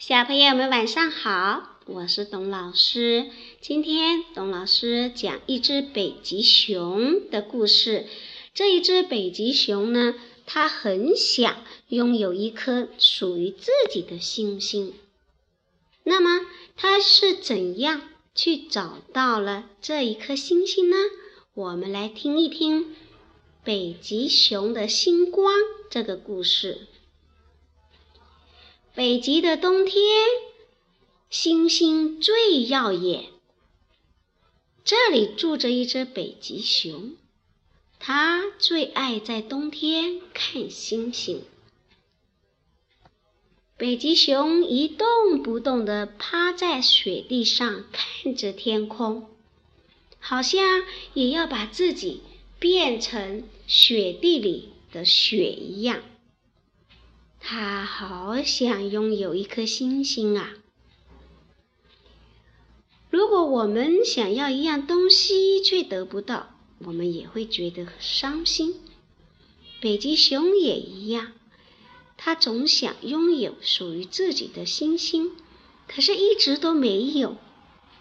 小朋友们晚上好，我是董老师。今天董老师讲一只北极熊的故事。这一只北极熊呢，它很想拥有一颗属于自己的星星。那么，它是怎样去找到了这一颗星星呢？我们来听一听北极熊的星光这个故事。北极的冬天，星星最耀眼。这里住着一只北极熊，它最爱在冬天看星星。北极熊一动不动地趴在雪地上，看着天空，好像也要把自己变成雪地里的雪一样。他好想拥有一颗星星啊！如果我们想要一样东西却得不到，我们也会觉得伤心。北极熊也一样，他总想拥有属于自己的星星，可是一直都没有，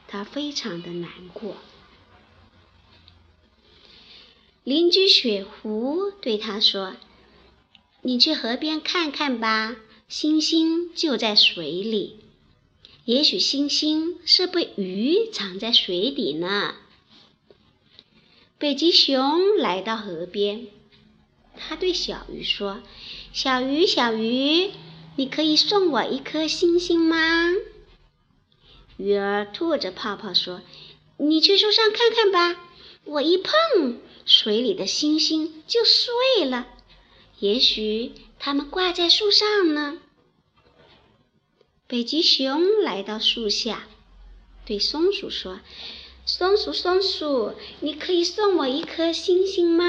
他非常的难过。邻居雪狐对他说。你去河边看看吧，星星就在水里。也许星星是被鱼藏在水底呢。北极熊来到河边，他对小鱼说：“小鱼，小鱼，你可以送我一颗星星吗？”鱼儿吐着泡泡说：“你去树上看看吧，我一碰水里的星星就碎了。”也许它们挂在树上呢。北极熊来到树下，对松鼠说：“松鼠，松鼠，你可以送我一颗星星吗？”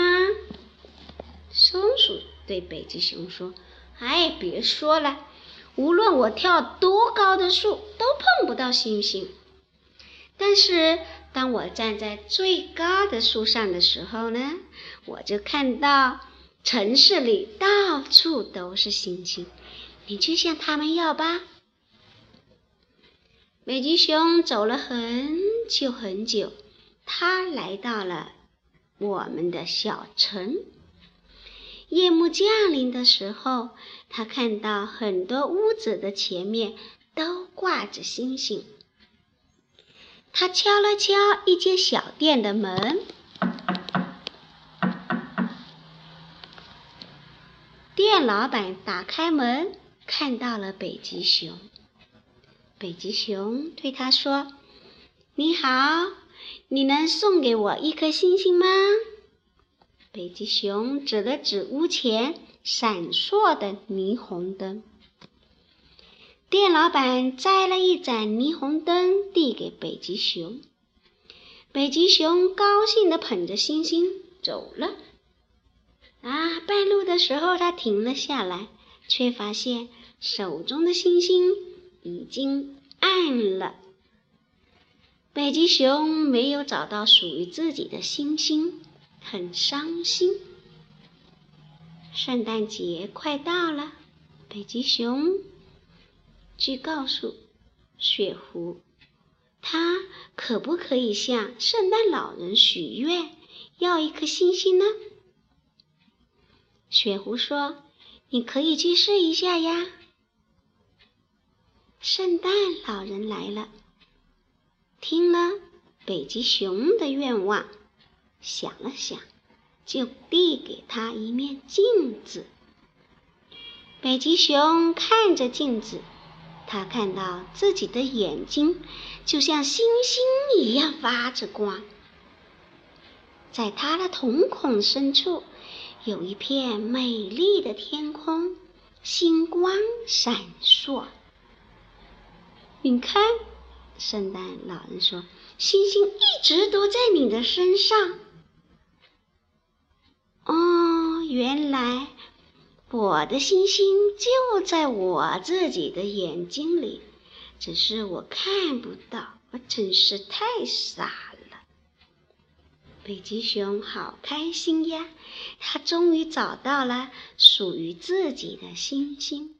松鼠对北极熊说：“哎，别说了，无论我跳多高的树，都碰不到星星。但是当我站在最高的树上的时候呢，我就看到。”城市里到处都是星星，你去向他们要吧。北极熊走了很久很久，它来到了我们的小城。夜幕降临的时候，他看到很多屋子的前面都挂着星星。他敲了敲一间小店的门。店老板打开门，看到了北极熊。北极熊对他说：“你好，你能送给我一颗星星吗？”北极熊指了指屋前闪烁的霓虹灯。店老板摘了一盏霓虹灯，递给北极熊。北极熊高兴地捧着星星走了。啊！半路的时候，他停了下来，却发现手中的星星已经暗了。北极熊没有找到属于自己的星星，很伤心。圣诞节快到了，北极熊去告诉雪狐，他可不可以向圣诞老人许愿，要一颗星星呢？雪狐说：“你可以去试一下呀。”圣诞老人来了，听了北极熊的愿望，想了想，就递给他一面镜子。北极熊看着镜子，他看到自己的眼睛就像星星一样发着光，在他的瞳孔深处。有一片美丽的天空，星光闪烁。你看，圣诞老人说：“星星一直都在你的身上。”哦，原来我的星星就在我自己的眼睛里，只是我看不到。我真是太傻了。北极熊好开心呀，它终于找到了属于自己的星星。